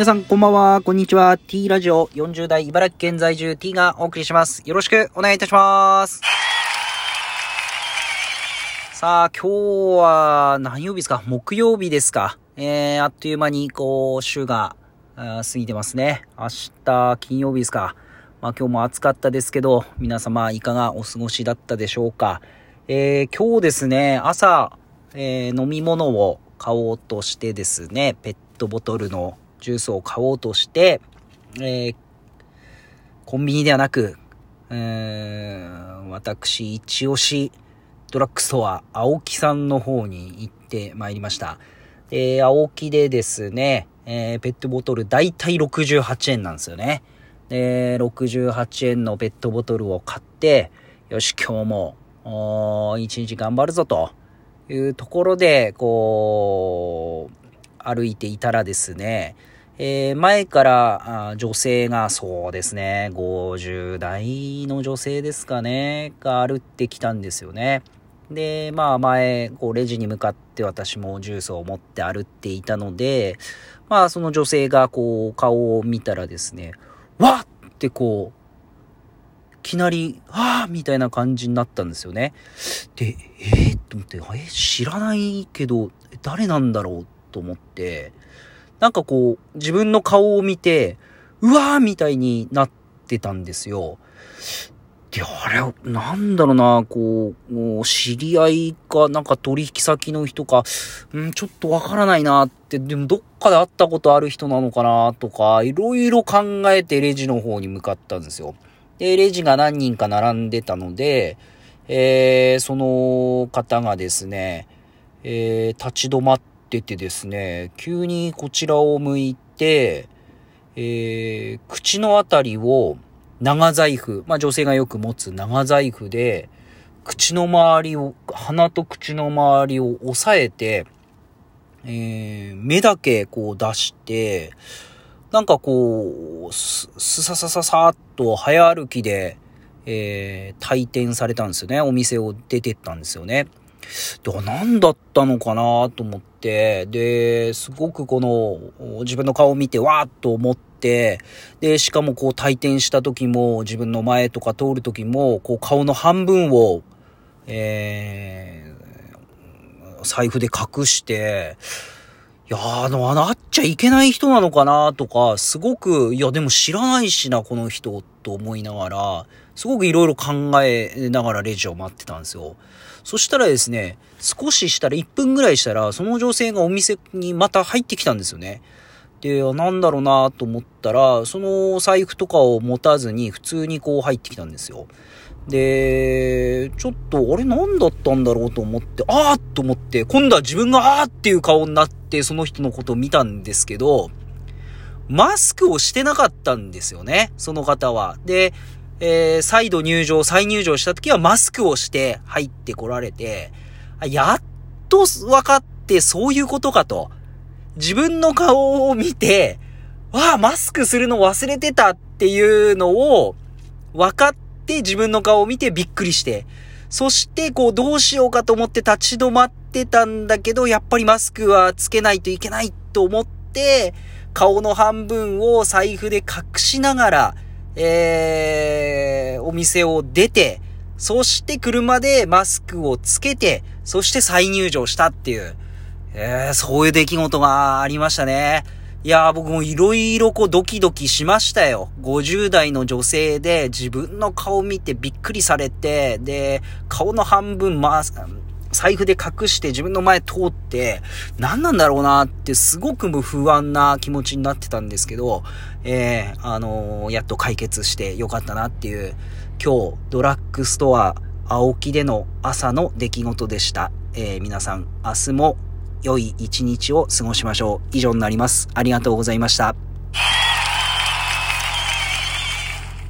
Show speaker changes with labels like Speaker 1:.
Speaker 1: 皆さんこんばんは、こんにちは。T ラジオ40代茨城県在住 T がお送りします。よろしくお願いいたします。さあ、今日は何曜日ですか？木曜日ですかえー、あっという間にこう、週が過ぎてますね。明日金曜日ですか。まあ今日も暑かったですけど、皆様いかがお過ごしだったでしょうか。えー、今日ですね、朝、えー飲み物を買おうとしてですね、ペットボトルのジュースを買おうとして、えーコンビニではなく、えー私、一押しドラッグストア、青木さんの方に行ってまいりました。えー青木でですね、えーペットボトルだいたい68円なんですよね。で、68円のペットボトルを買って、よし、今日も、お一日頑張るぞというところで、こう、歩いていたらですね、えー前から女性がそうですね、50代の女性ですかね、が歩ってきたんですよね。で、まあ前、こうレジに向かって私もジュースを持って歩っていたので、まあその女性がこう顔を見たらですね、わっってこう、いきなり、ああみたいな感じになったんですよね。で、えー、と思って、え、知らないけど、誰なんだろう？と思って、なんかこう、自分の顔を見て、うわーみたいになってたんですよ。で、あれ、なんだろうな、こう、もう知り合いか、なんか取引先の人か、うん、ちょっとわからないなって、でもどっかで会ったことある人なのかなとか、いろいろ考えてレジの方に向かったんですよ。で、レジが何人か並んでたので、えー、その方がですね、えー、立ち止まっててですね、急にこちらを向いて、えー、口のあたりを長財布、まあ女性がよく持つ長財布で、口の周りを、鼻と口の周りを押さえて、えー、目だけこう出して、なんかこう、す、すささささっと早歩きで、えー、退店されたんですよね。お店を出てったんですよね。で、何だったのかなと思って、で、すごくこの、自分の顔を見て、わーっと思って、で、しかもこう退店した時も、自分の前とか通る時も、こう顔の半分を、えー、財布で隠して、いや、あの、あ、っちゃいけない人なのかなとか、すごく、いや、でも知らないしな、この人、と思いながら、すごくいろいろ考えながらレジを待ってたんですよ。そしたらですね、少ししたら、1分ぐらいしたら、その女性がお店にまた入ってきたんですよね。で、なんだろうなと思ったら、その財布とかを持たずに、普通にこう入ってきたんですよ。で、ちょっと、あれ何だったんだろうと思って、あーっと思って、今度は自分があーっていう顔になって、その人のことを見たんですけど、マスクをしてなかったんですよね、その方は。で、えー再度入場、再入場した時はマスクをして入ってこられて、やっと分かってそういうことかと。自分の顔を見て、わあ、マスクするの忘れてたっていうのを分かって自分の顔を見てびっくりして、そしてこうどうしようかと思って立ち止まってたんだけど、やっぱりマスクはつけないといけないと思って、顔の半分を財布で隠しながら、えー、お店を出て、そして車でマスクをつけて、そして再入場したっていう、えー、そういう出来事がありましたね。いやー僕もいろいろこうドキドキしましたよ。50代の女性で自分の顔見てびっくりされて、で、顔の半分まあ、財布で隠して自分の前通って、何なんだろうなってすごく不安な気持ちになってたんですけど、えー、あのーやっと解決してよかったなっていう、今日ドラッグストア青木での朝の出来事でした。えー皆さん明日も良い一日を過ごしましょう。以上になります。ありがとうございました。